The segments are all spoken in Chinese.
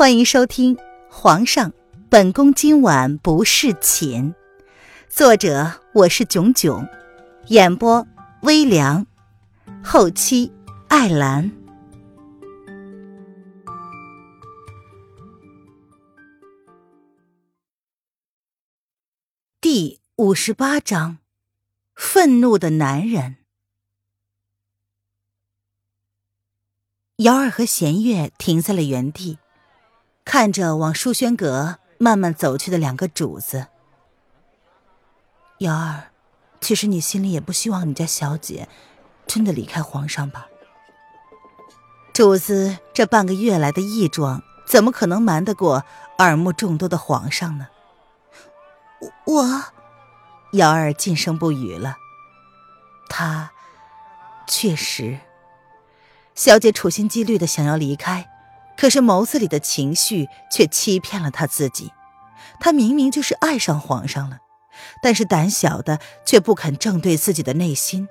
欢迎收听《皇上，本宫今晚不侍寝》，作者我是囧囧，演播微凉，后期艾兰。第五十八章：愤怒的男人。瑶儿和弦月停在了原地。看着往书轩阁慢慢走去的两个主子，瑶儿，其实你心里也不希望你家小姐真的离开皇上吧？主子这半个月来的异状，怎么可能瞒得过耳目众多的皇上呢？我，瑶儿噤声不语了。她确实，小姐处心积虑的想要离开。可是眸子里的情绪却欺骗了他自己，他明明就是爱上皇上了，但是胆小的却不肯正对自己的内心。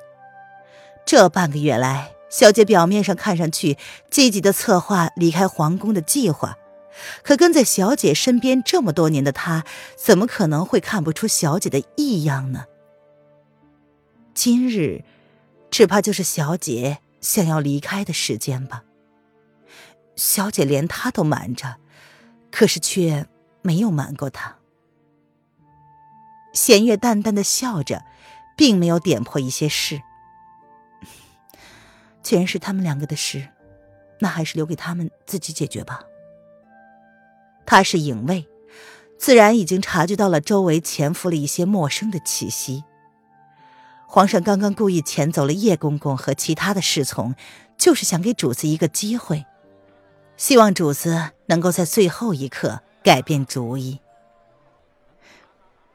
这半个月来，小姐表面上看上去积极的策划离开皇宫的计划，可跟在小姐身边这么多年的他，怎么可能会看不出小姐的异样呢？今日，只怕就是小姐想要离开的时间吧。小姐连他都瞒着，可是却没有瞒过他。弦月淡淡的笑着，并没有点破一些事。既然是他们两个的事，那还是留给他们自己解决吧。他是影卫，自然已经察觉到了周围潜伏了一些陌生的气息。皇上刚刚故意遣走了叶公公和其他的侍从，就是想给主子一个机会。希望主子能够在最后一刻改变主意。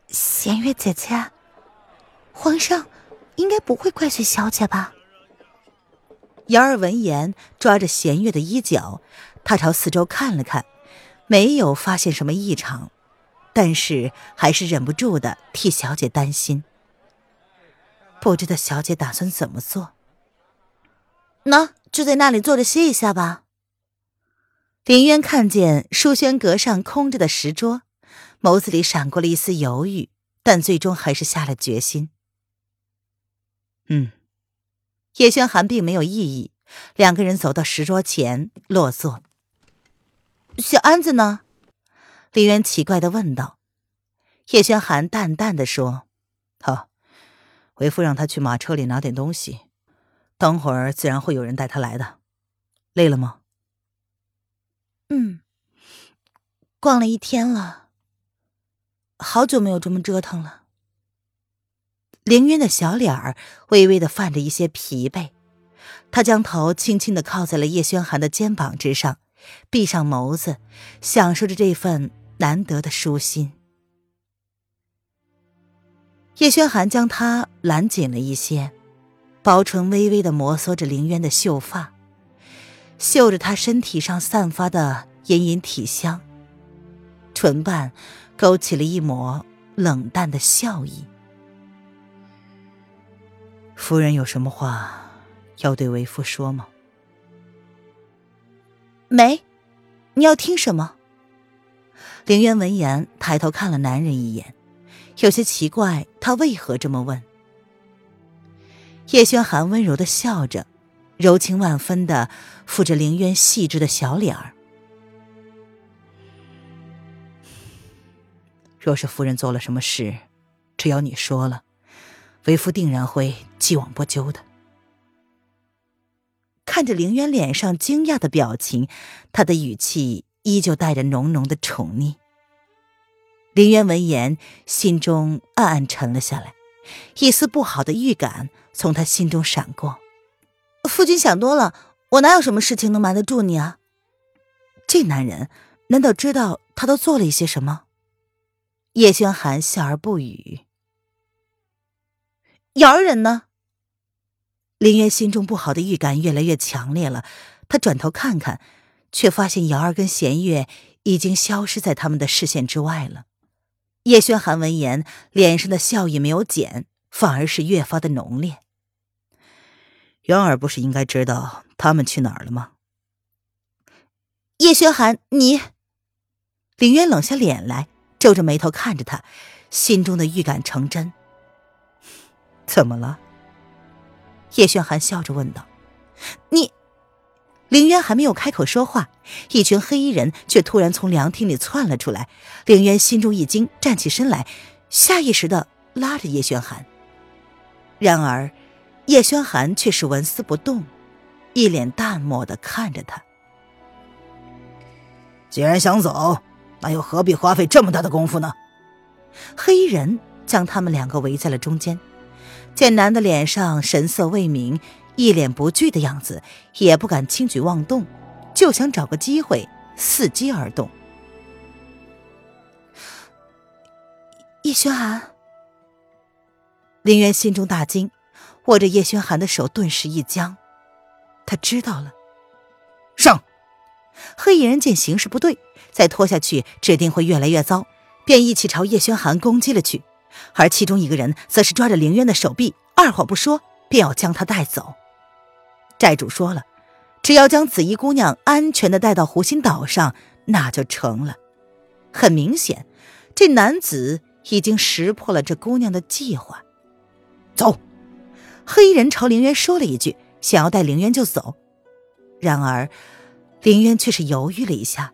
弦月姐姐，皇上应该不会怪罪小姐吧？瑶儿闻言，抓着弦月的衣角，她朝四周看了看，没有发现什么异常，但是还是忍不住的替小姐担心。不知道小姐打算怎么做？那就在那里坐着歇一下吧。林渊看见书轩阁上空着的石桌，眸子里闪过了一丝犹豫，但最终还是下了决心。嗯，叶轩寒并没有异议，两个人走到石桌前落座。小安子呢？林渊奇怪的问道。叶轩寒淡淡的说：“好，为夫让他去马车里拿点东西，等会儿自然会有人带他来的。累了吗？”嗯，逛了一天了，好久没有这么折腾了。凌渊的小脸儿微微的泛着一些疲惫，他将头轻轻的靠在了叶轩寒的肩膀之上，闭上眸子，享受着这份难得的舒心。叶轩寒将他揽紧了一些，薄唇微微的摩挲着凌渊的秀发。嗅着他身体上散发的隐隐体香，唇瓣勾起了一抹冷淡的笑意。夫人有什么话要对为夫说吗？没，你要听什么？凌渊闻言抬头看了男人一眼，有些奇怪，他为何这么问？叶轩寒温柔的笑着。柔情万分的抚着凌渊细致的小脸儿。若是夫人做了什么事，只要你说了，为夫定然会既往不咎的。看着凌渊脸上惊讶的表情，他的语气依旧带着浓浓的宠溺。凌渊闻言，心中暗暗沉了下来，一丝不好的预感从他心中闪过。夫君想多了，我哪有什么事情能瞒得住你啊？这男人难道知道他都做了一些什么？叶轩寒笑而不语。瑶儿人呢？林渊心中不好的预感越来越强烈了，他转头看看，却发现瑶儿跟弦月已经消失在他们的视线之外了。叶轩寒闻言，脸上的笑意没有减，反而是越发的浓烈。渊儿不是应该知道他们去哪儿了吗？叶轩寒，你凌渊冷下脸来，皱着眉头看着他，心中的预感成真。怎么了？叶轩寒笑着问道。你，凌渊还没有开口说话，一群黑衣人却突然从凉亭里窜了出来。凌渊心中一惊，站起身来，下意识的拉着叶轩寒。然而，叶轩寒却是纹丝不动，一脸淡漠的看着他。既然想走，那又何必花费这么大的功夫呢？黑衣人将他们两个围在了中间，见男的脸上神色未明，一脸不惧的样子，也不敢轻举妄动，就想找个机会伺机而动。叶轩寒。林渊心中大惊，握着叶轩寒的手顿时一僵。他知道了，上！黑衣人见形势不对，再拖下去指定会越来越糟，便一起朝叶轩寒攻击了去。而其中一个人则是抓着凌渊的手臂，二话不说便要将他带走。寨主说了，只要将紫衣姑娘安全的带到湖心岛上，那就成了。很明显，这男子已经识破了这姑娘的计划。走，黑衣人朝凌渊说了一句，想要带凌渊就走。然而，凌渊却是犹豫了一下，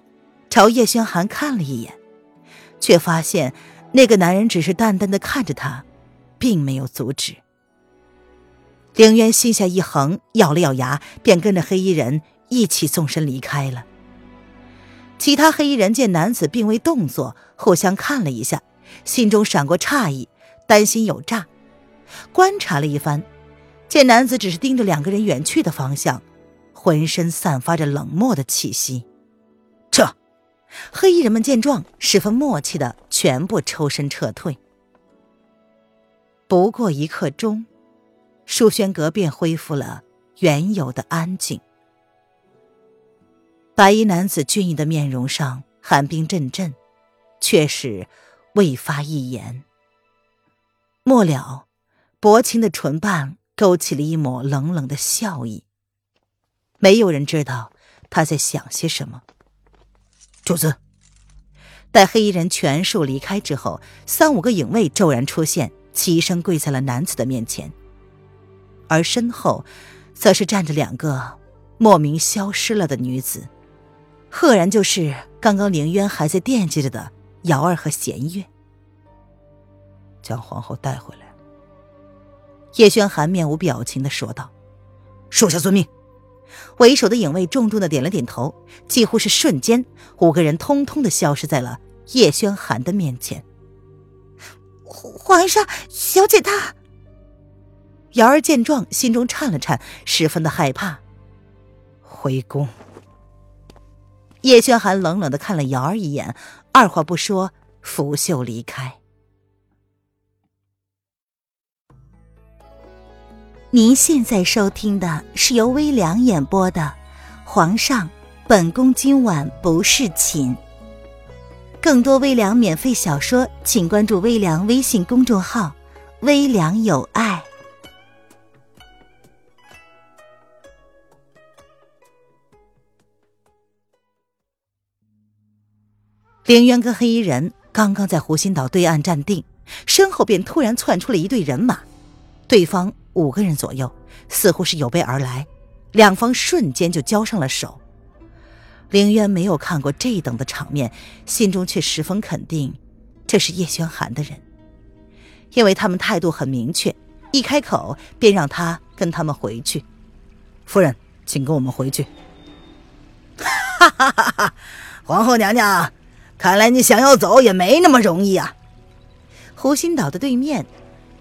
朝叶轩寒看了一眼，却发现那个男人只是淡淡的看着他，并没有阻止。凌渊心下一横，咬了咬牙，便跟着黑衣人一起纵身离开了。其他黑衣人见男子并未动作，互相看了一下，心中闪过诧异，担心有诈。观察了一番，见男子只是盯着两个人远去的方向，浑身散发着冷漠的气息。撤！黑衣人们见状，十分默契的全部抽身撤退。不过一刻钟，舒轩阁便恢复了原有的安静。白衣男子俊逸的面容上寒冰阵阵，却是未发一言。末了。薄情的唇瓣勾起了一抹冷冷的笑意。没有人知道他在想些什么。主子，待黑衣人全数离开之后，三五个影卫骤然出现，齐声跪在了男子的面前，而身后，则是站着两个莫名消失了的女子，赫然就是刚刚凌渊还在惦记着的瑶儿和弦月。将皇后带回来。叶轩寒面无表情的说道：“属下遵命。”为首的影卫重重的点了点头，几乎是瞬间，五个人通通的消失在了叶轩寒的面前。皇上，小姐她……瑶儿见状，心中颤了颤，十分的害怕。回宫。叶轩寒冷冷的看了瑶儿一眼，二话不说，拂袖离开。您现在收听的是由微凉演播的《皇上，本宫今晚不是寝》。更多微凉免费小说，请关注微凉微信公众号“微凉有爱”。凌渊跟黑衣人刚刚在湖心岛对岸站定，身后便突然窜出了一队人马，对方。五个人左右，似乎是有备而来，两方瞬间就交上了手。凌渊没有看过这等的场面，心中却十分肯定，这是叶轩寒的人，因为他们态度很明确，一开口便让他跟他们回去。夫人，请跟我们回去。哈哈哈哈！皇后娘娘，看来你想要走也没那么容易啊。湖心岛的对面。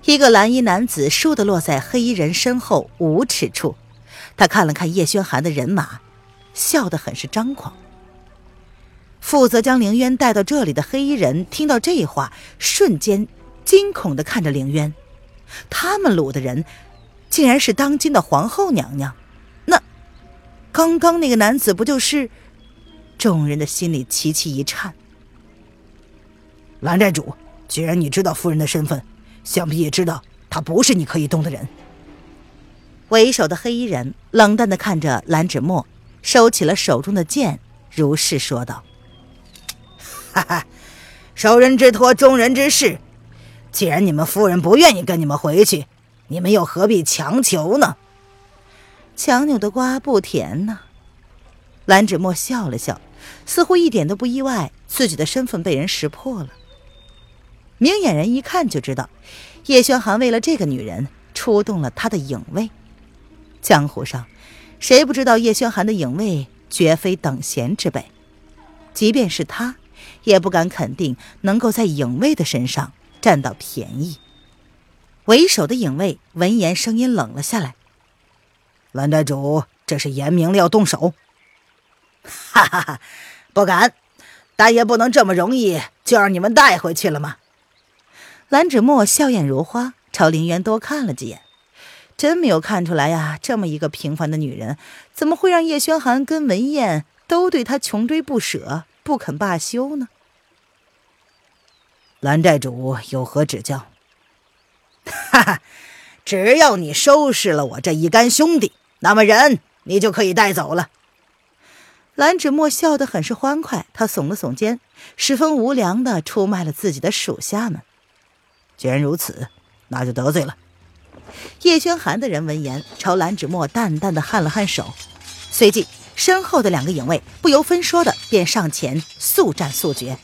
一个蓝衣男子倏地落在黑衣人身后五尺处，他看了看叶轩寒的人马，笑得很是张狂。负责将凌渊带到这里的黑衣人听到这话，瞬间惊恐地看着凌渊。他们掳的人，竟然是当今的皇后娘娘。那刚刚那个男子不就是？众人的心里齐齐一颤。蓝寨主，既然你知道夫人的身份。想必也知道他不是你可以动的人。为首的黑衣人冷淡的看着蓝芷墨，收起了手中的剑，如是说道：“哈哈，受人之托，忠人之事。既然你们夫人不愿意跟你们回去，你们又何必强求呢？强扭的瓜不甜呢。蓝芷墨笑了笑，似乎一点都不意外自己的身份被人识破了。明眼人一看就知道，叶轩寒为了这个女人出动了他的影卫。江湖上，谁不知道叶轩寒的影卫绝非等闲之辈？即便是他，也不敢肯定能够在影卫的身上占到便宜。为首的影卫闻言，声音冷了下来：“蓝寨主，这是言明了要动手。”哈哈哈，不敢，但也不能这么容易就让你们带回去了吗？蓝芷墨笑靥如花，朝林渊多看了几眼，真没有看出来呀，这么一个平凡的女人，怎么会让叶轩寒跟文燕都对她穷追不舍，不肯罢休呢？蓝寨主有何指教？哈哈，只要你收拾了我这一干兄弟，那么人你就可以带走了。蓝芷墨笑得很是欢快，他耸了耸肩，十分无良的出卖了自己的属下们。既然如此，那就得罪了。叶轩寒的人闻言，朝蓝芷墨淡淡的颔了颔首，随即身后的两个影卫不由分说的便上前速战速决。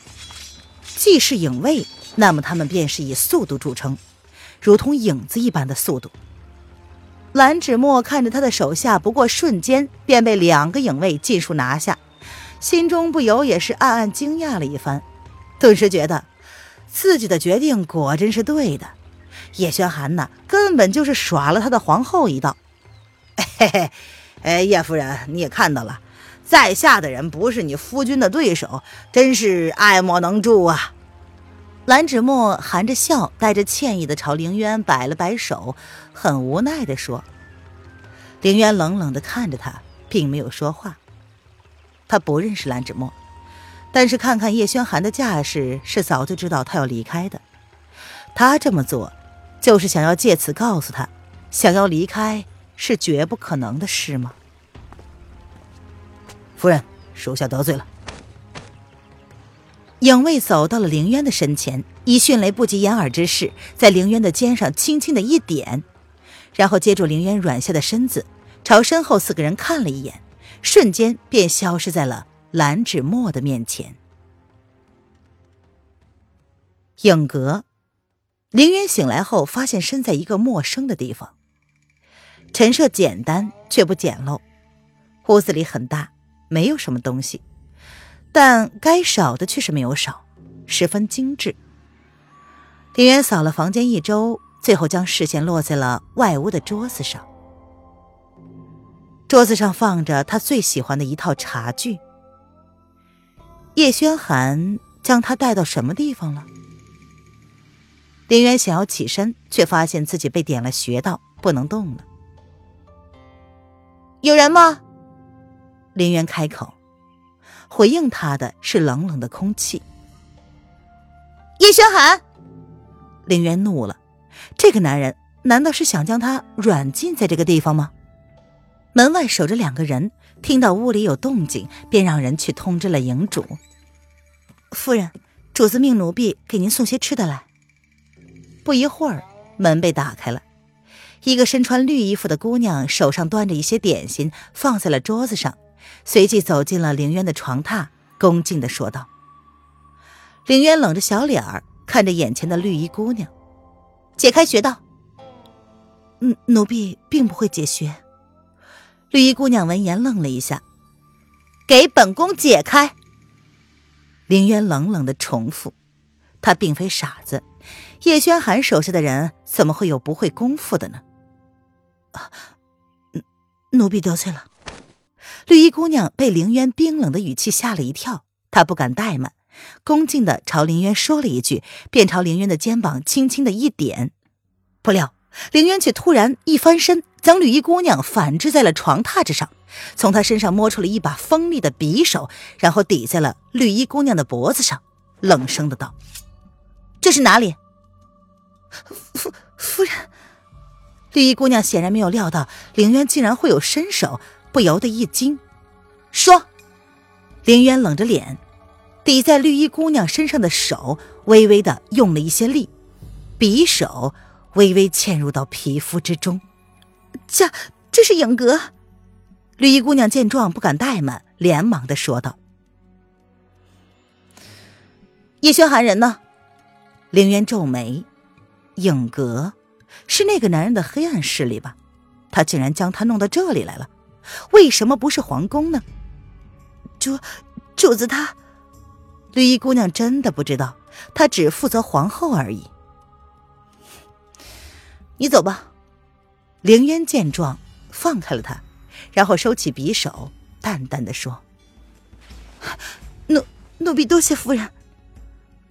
既是影卫，那么他们便是以速度著称，如同影子一般的速度。蓝芷墨看着他的手下，不过瞬间便被两个影卫尽数拿下，心中不由也是暗暗惊讶了一番，顿时觉得自己的决定果真是对的。叶轩寒呐，根本就是耍了他的皇后一道。嘿嘿，哎，叶夫人，你也看到了，在下的人不是你夫君的对手，真是爱莫能助啊。蓝芷墨含着笑，带着歉意的朝凌渊摆了摆手，很无奈的说：“凌渊冷冷的看着他，并没有说话。他不认识蓝芷墨，但是看看叶轩寒的架势，是早就知道他要离开的。他这么做，就是想要借此告诉他，想要离开是绝不可能的事吗？”夫人，属下得罪了。影卫走到了凌渊的身前，以迅雷不及掩耳之势，在凌渊的肩上轻轻的一点，然后接住凌渊软下的身子，朝身后四个人看了一眼，瞬间便消失在了蓝芷墨的面前。影阁，凌渊醒来后发现身在一个陌生的地方，陈设简单却不简陋，屋子里很大，没有什么东西。但该少的却是没有少，十分精致。林渊扫了房间一周，最后将视线落在了外屋的桌子上。桌子上放着他最喜欢的一套茶具。叶轩寒将他带到什么地方了？林渊想要起身，却发现自己被点了穴道，不能动了。有人吗？林渊开口。回应他的是冷冷的空气。叶轩寒，林渊怒了，这个男人难道是想将他软禁在这个地方吗？门外守着两个人，听到屋里有动静，便让人去通知了营主。夫人，主子命奴婢给您送些吃的来。不一会儿，门被打开了，一个身穿绿衣服的姑娘手上端着一些点心，放在了桌子上。随即走进了凌渊的床榻，恭敬的说道：“凌渊冷着小脸儿看着眼前的绿衣姑娘，解开穴道。嗯，奴婢并不会解穴。”绿衣姑娘闻言愣了一下，“给本宫解开。”凌渊冷冷的重复：“他并非傻子，叶轩寒手下的人怎么会有不会功夫的呢？”啊，奴婢得罪了。绿衣姑娘被凌渊冰冷的语气吓了一跳，她不敢怠慢，恭敬的朝凌渊说了一句，便朝凌渊的肩膀轻轻的一点。不料，凌渊却突然一翻身，将绿衣姑娘反制在了床榻之上，从她身上摸出了一把锋利的匕首，然后抵在了绿衣姑娘的脖子上，冷声的道：“这是哪里？”夫夫人，绿衣姑娘显然没有料到凌渊竟然会有身手。不由得一惊，说：“凌渊冷着脸，抵在绿衣姑娘身上的手微微的用了一些力，匕首微微嵌入到皮肤之中。这这是影格。绿衣姑娘见状不敢怠慢，连忙的说道：“叶轩寒人呢？”凌渊皱眉，影格是那个男人的黑暗势力吧？他竟然将他弄到这里来了，为什么不是皇宫呢？主主子他，绿衣姑娘真的不知道，她只负责皇后而已。你走吧。凌渊见状，放开了他，然后收起匕首，淡淡的说：“奴奴婢多谢夫人。”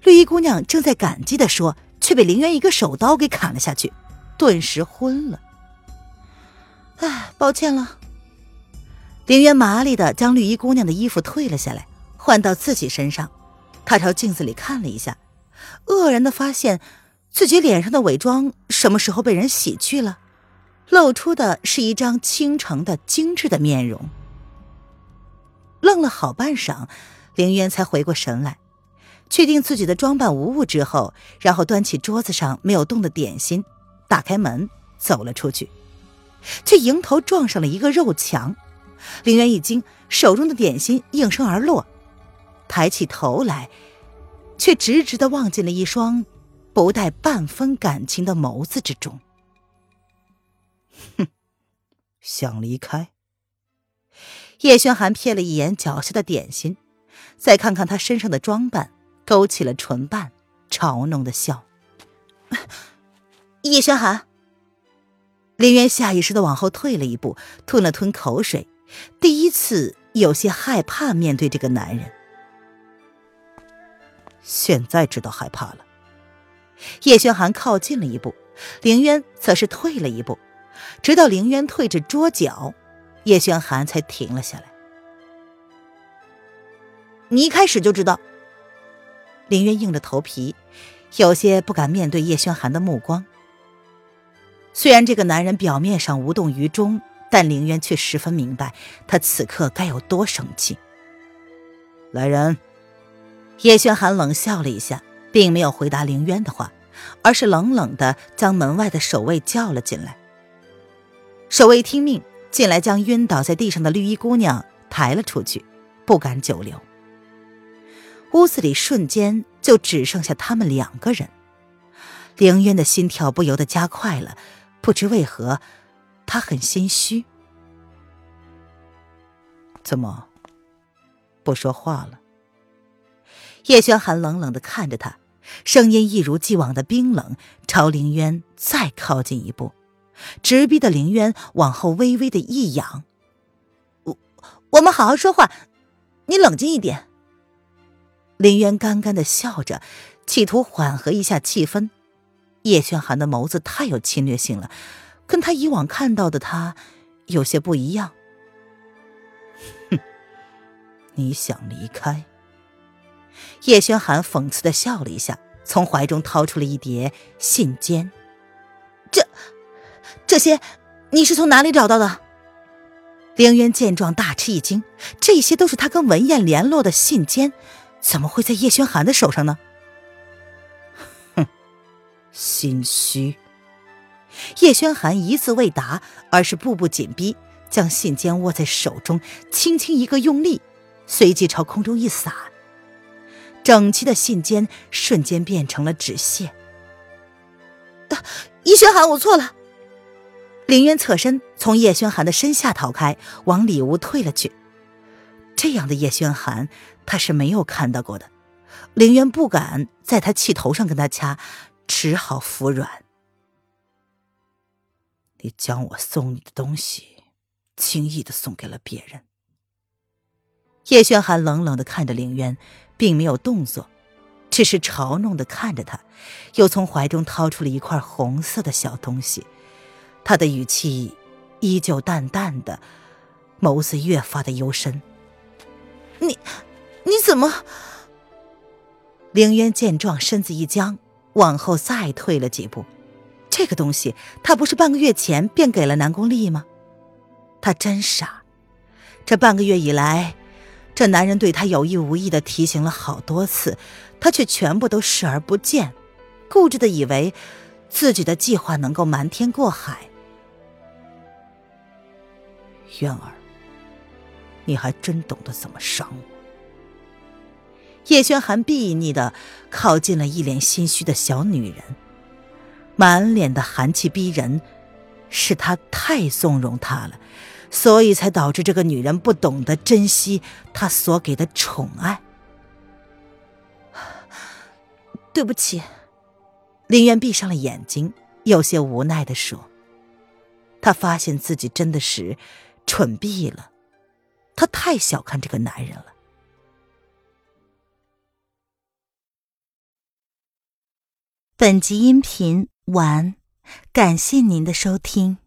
绿衣姑娘正在感激的说，却被凌渊一个手刀给砍了下去，顿时昏了。哎，抱歉了。凌渊麻利的将绿衣姑娘的衣服褪了下来，换到自己身上。他朝镜子里看了一下，愕然的发现自己脸上的伪装什么时候被人洗去了，露出的是一张倾城的精致的面容。愣了好半晌，凌渊才回过神来，确定自己的装扮无误之后，然后端起桌子上没有动的点心，打开门走了出去。却迎头撞上了一个肉墙，凌渊一惊，手中的点心应声而落，抬起头来，却直直的望进了一双不带半分感情的眸子之中。哼，想离开？叶轩寒瞥了一眼脚下的点心，再看看他身上的装扮，勾起了唇瓣，嘲弄的笑。叶轩寒。林渊下意识的往后退了一步，吞了吞口水，第一次有些害怕面对这个男人。现在知道害怕了。叶轩寒靠近了一步，凌渊则是退了一步，直到凌渊退至桌角，叶轩寒才停了下来。你一开始就知道？凌渊硬着头皮，有些不敢面对叶轩寒的目光。虽然这个男人表面上无动于衷，但凌渊却十分明白他此刻该有多生气。来人！叶轩寒冷笑了一下，并没有回答凌渊的话，而是冷冷的将门外的守卫叫了进来。守卫听命，进来将晕倒在地上的绿衣姑娘抬了出去，不敢久留。屋子里瞬间就只剩下他们两个人，凌渊的心跳不由得加快了。不知为何，他很心虚。怎么不说话了？叶轩寒冷冷的看着他，声音一如既往的冰冷，朝凌渊再靠近一步，直逼的凌渊往后微微的一仰。我我们好好说话，你冷静一点。凌渊干干的笑着，企图缓和一下气氛。叶轩寒的眸子太有侵略性了，跟他以往看到的他有些不一样。哼，你想离开？叶轩寒讽刺的笑了一下，从怀中掏出了一叠信笺。这，这些你是从哪里找到的？凌渊见状大吃一惊，这些都是他跟文燕联络的信笺，怎么会在叶轩寒的手上呢？哼心虚。叶轩寒一字未答，而是步步紧逼，将信笺握在手中，轻轻一个用力，随即朝空中一撒，整齐的信笺瞬间变成了纸屑。叶轩寒，我错了。凌渊侧身从叶轩寒的身下逃开，往里屋退了去。这样的叶轩寒，他是没有看到过的。凌渊不敢在他气头上跟他掐。只好服软。你将我送你的东西，轻易的送给了别人。叶轩寒冷冷的看着凌渊，并没有动作，只是嘲弄的看着他，又从怀中掏出了一块红色的小东西。他的语气依旧淡淡的，眸子越发的幽深。你，你怎么？凌渊见状，身子一僵。往后再退了几步，这个东西他不是半个月前便给了南宫丽吗？他真傻，这半个月以来，这男人对她有意无意的提醒了好多次，她却全部都视而不见，固执的以为自己的计划能够瞒天过海。渊儿，你还真懂得怎么伤我。叶轩寒睥睨的靠近了一脸心虚的小女人，满脸的寒气逼人，是他太纵容她了。所以才导致这个女人不懂得珍惜他所给的宠爱。对不起，林渊闭上了眼睛，有些无奈的说：“他发现自己真的是蠢毙了，他太小看这个男人了。”本集音频完，感谢您的收听。